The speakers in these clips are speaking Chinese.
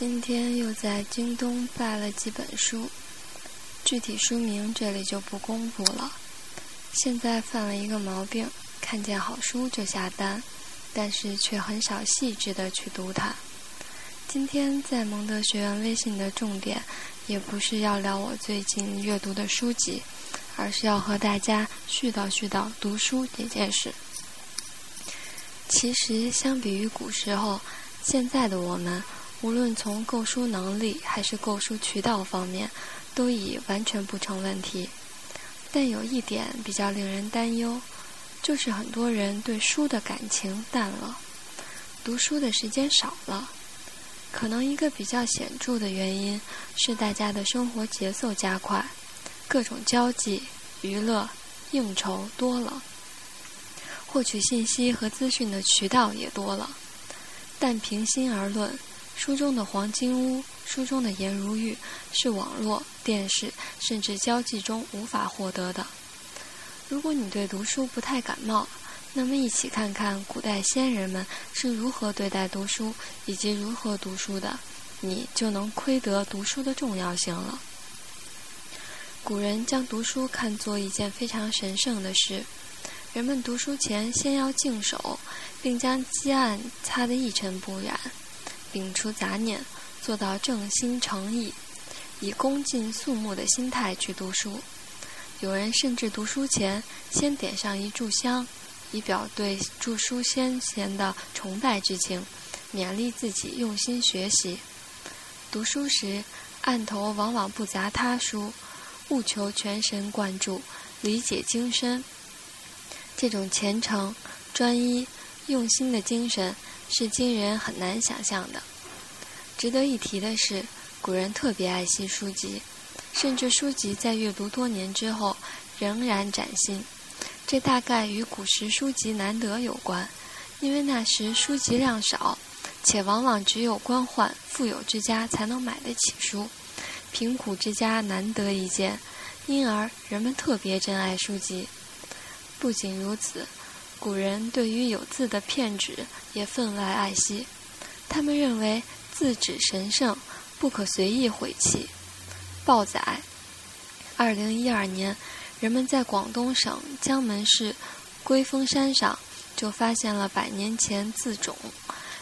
今天又在京东拜了几本书，具体书名这里就不公布了。现在犯了一个毛病，看见好书就下单，但是却很少细致的去读它。今天在蒙德学院微信的重点，也不是要聊我最近阅读的书籍，而是要和大家絮叨絮叨读书这件事。其实，相比于古时候，现在的我们。无论从购书能力还是购书渠道方面，都已完全不成问题。但有一点比较令人担忧，就是很多人对书的感情淡了，读书的时间少了。可能一个比较显著的原因是大家的生活节奏加快，各种交际、娱乐、应酬多了，获取信息和资讯的渠道也多了。但平心而论，书中的黄金屋，书中的颜如玉，是网络、电视甚至交际中无法获得的。如果你对读书不太感冒，那么一起看看古代先人们是如何对待读书以及如何读书的，你就能窥得读书的重要性了。古人将读书看作一件非常神圣的事，人们读书前先要净手，并将几案擦得一尘不染。摒除杂念，做到正心诚意，以恭敬肃穆的心态去读书。有人甚至读书前先点上一炷香，以表对著书先贤的崇拜之情，勉励自己用心学习。读书时，案头往往不杂他书，务求全神贯注，理解精深。这种虔诚、专一、用心的精神。是今人很难想象的。值得一提的是，古人特别爱惜书籍，甚至书籍在阅读多年之后仍然崭新。这大概与古时书籍难得有关，因为那时书籍量少，且往往只有官宦、富有之家才能买得起书，贫苦之家难得一见，因而人们特别珍爱书籍。不仅如此。古人对于有字的片纸也分外爱惜，他们认为字纸神圣，不可随意毁弃。报载，二零一二年，人们在广东省江门市龟峰山上就发现了百年前字冢，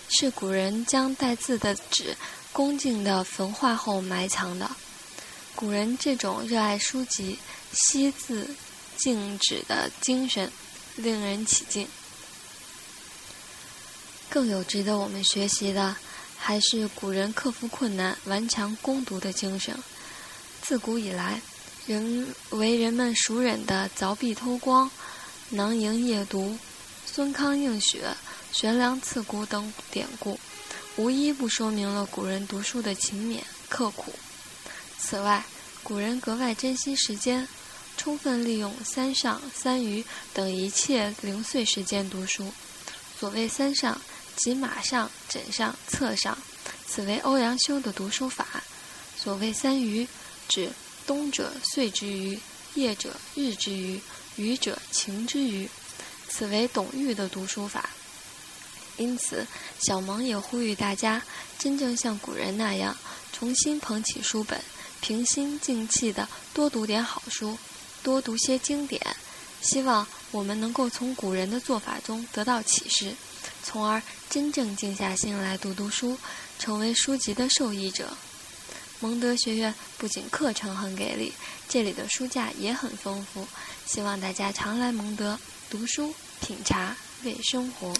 是古人将带字的纸恭敬地焚化后埋藏的。古人这种热爱书籍、惜字敬纸的精神。令人起敬。更有值得我们学习的，还是古人克服困难、顽强攻读的精神。自古以来，人为人们熟稔的凿壁偷光、囊萤夜读、孙康映雪、悬梁刺股等典故，无一不说明了古人读书的勤勉刻苦。此外，古人格外珍惜时间。充分利用三上、三余等一切零碎时间读书。所谓三上，即马上、枕上、侧上，此为欧阳修的读书法。所谓三余，指冬者岁之余，夜者日之余，余者晴之余，此为董玉的读书法。因此，小萌也呼吁大家，真正像古人那样，重新捧起书本，平心静气地多读点好书。多读些经典，希望我们能够从古人的做法中得到启示，从而真正静下心来读读书，成为书籍的受益者。蒙德学院不仅课程很给力，这里的书架也很丰富，希望大家常来蒙德读书、品茶、为生活。